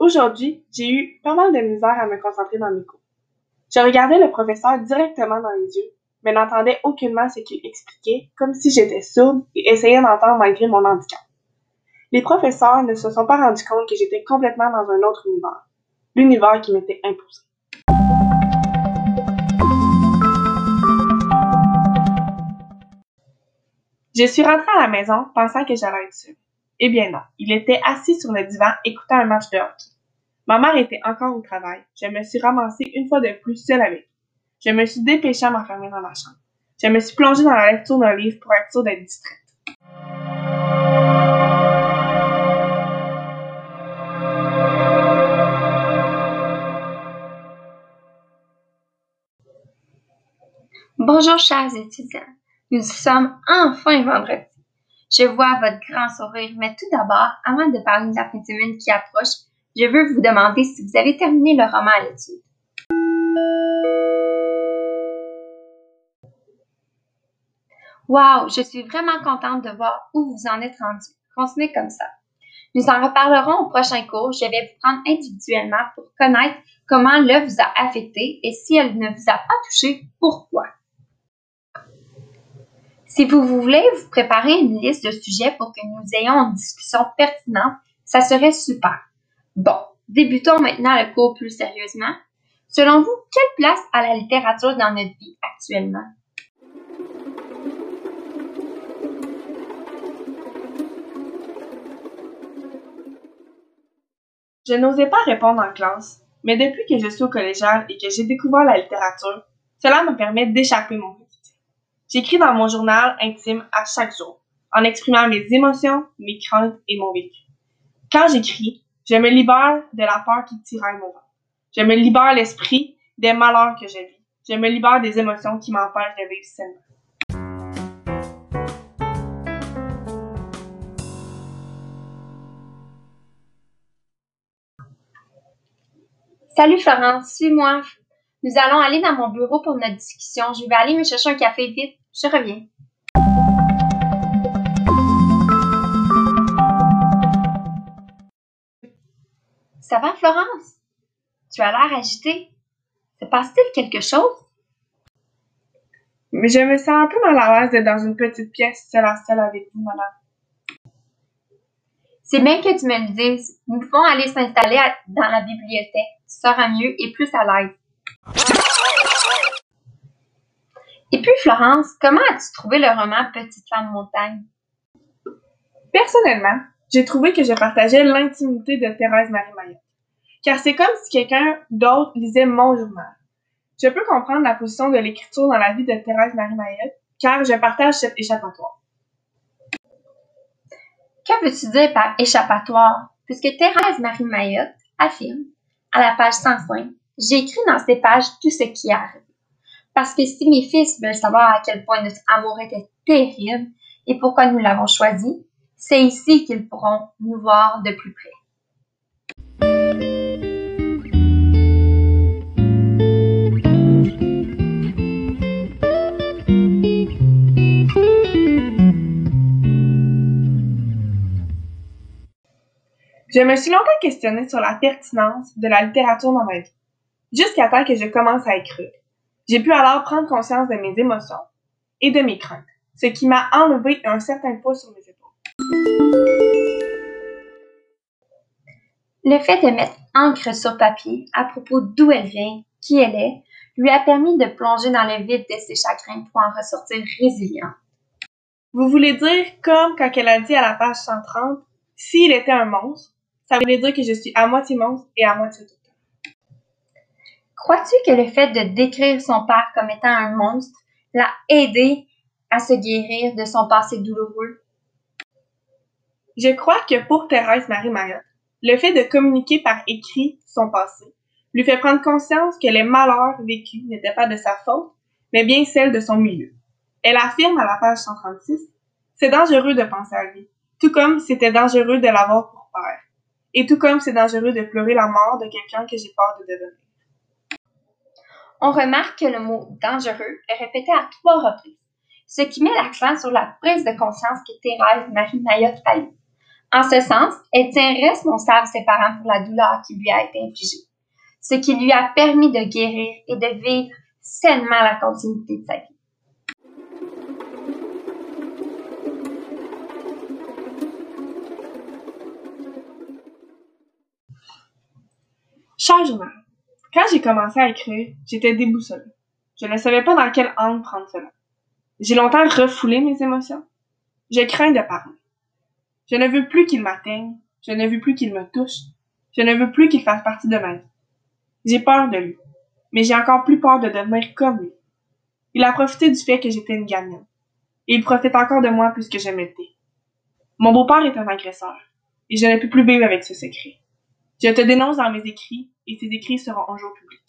Aujourd'hui, j'ai eu pas mal de misère à me concentrer dans mes cours. Je regardais le professeur directement dans les yeux, mais n'entendais aucunement ce qu'il expliquait, comme si j'étais sourde et essayais d'entendre malgré mon handicap. Les professeurs ne se sont pas rendus compte que j'étais complètement dans un autre univers, l'univers qui m'était imposé. Je suis rentrée à la maison pensant que j'allais être seule. Eh bien non, il était assis sur le divan écoutant un match de hockey. Ma mère était encore au travail. Je me suis ramassée une fois de plus seule avec. Je me suis dépêchée à m'enfermer dans ma chambre. Je me suis plongée dans la lecture d'un livre pour être sûre d'être distraite. Bonjour chers étudiants. Nous sommes enfin vendredi. Je vois votre grand sourire, mais tout d'abord, avant de parler de la fin de semaine qui approche, je veux vous demander si vous avez terminé le roman à l'étude. Wow, je suis vraiment contente de voir où vous en êtes rendu. Continuez comme ça. Nous en reparlerons au prochain cours. Je vais vous prendre individuellement pour connaître comment l'œuvre vous a affecté et si elle ne vous a pas touché, pourquoi. Si vous voulez vous préparer une liste de sujets pour que nous ayons une discussion pertinente, ça serait super. Bon, débutons maintenant le cours plus sérieusement. Selon vous, quelle place a la littérature dans notre vie actuellement? Je n'osais pas répondre en classe, mais depuis que je suis au collégial et que j'ai découvert la littérature, cela me permet d'échapper mon J'écris dans mon journal intime à chaque jour, en exprimant mes émotions, mes craintes et mon vécu. Quand j'écris, je me libère de la peur qui tiraille mon ventre. Je me libère l'esprit des malheurs que je vis. Je me libère des émotions qui m'empêchent de vivre sainement. Salut Florence, suis-moi. Nous allons aller dans mon bureau pour notre discussion. Je vais aller me chercher un café vite. Je reviens. Ça va, Florence? Tu as l'air agitée. Se passe-t-il quelque chose? Mais je me sens un peu mal à l'aise d'être dans une petite pièce seule à seule avec vous, madame. C'est bien que tu me le dises. Nous pouvons aller s'installer dans la bibliothèque. Tu seras mieux et plus à l'aise. Et puis, Florence, comment as-tu trouvé le roman Petite femme montagne? Personnellement, j'ai trouvé que je partageais l'intimité de Thérèse Marie Maillot. Car c'est comme si quelqu'un d'autre lisait mon journal. Je peux comprendre la position de l'écriture dans la vie de Thérèse Marie Maillot, car je partage cet échappatoire. Que veux-tu dire par échappatoire? Puisque Thérèse Marie Maillot affirme, à la page 105, j'ai écrit dans ces pages tout ce qui arrive. Parce que si mes fils veulent savoir à quel point notre amour était terrible et pourquoi nous l'avons choisi, c'est ici qu'ils pourront nous voir de plus près. Je me suis longtemps questionnée sur la pertinence de la littérature dans ma vie, jusqu'à temps que je commence à écrire. J'ai pu alors prendre conscience de mes émotions et de mes craintes, ce qui m'a enlevé un certain poids sur mes épaules. Le fait de mettre encre sur papier à propos d'où elle vient, qui elle est, lui a permis de plonger dans le vide de ses chagrins pour en ressortir résilient. Vous voulez dire comme quand elle a dit à la page 130, s'il était un monstre, ça voulait dire que je suis à moitié monstre et à moitié tout. Crois-tu que le fait de décrire son père comme étant un monstre l'a aidé à se guérir de son passé douloureux? Je crois que pour Thérèse Marie Mayotte, le fait de communiquer par écrit son passé lui fait prendre conscience que les malheurs vécus n'étaient pas de sa faute, mais bien celle de son milieu. Elle affirme à la page 136, c'est dangereux de penser à lui, tout comme c'était dangereux de l'avoir pour père, et tout comme c'est dangereux de pleurer la mort de quelqu'un que j'ai peur de devenir on remarque que le mot dangereux est répété à trois reprises, ce qui met l'accent sur la prise de conscience que Thérèse Marie Mayotte a. En ce sens, Étienne responsable ses parents pour la douleur qui lui a été infligée, ce qui lui a permis de guérir et de vivre sainement la continuité de sa vie. Journal, quand j'ai commencé à écrire, j'étais déboussolée. Je ne savais pas dans quel angle prendre cela. J'ai longtemps refoulé mes émotions. Je crains de parler. Je ne veux plus qu'il m'atteigne. Je ne veux plus qu'il me touche. Je ne veux plus qu'il fasse partie de ma vie. J'ai peur de lui. Mais j'ai encore plus peur de devenir comme lui. Il a profité du fait que j'étais une gamine. Et il profite encore de moi plus que je m'étais. Mon beau-père est un agresseur. Et je ne peux plus vivre avec ce secret. Je te dénonce dans mes écrits et ces écrits seront un jour publics.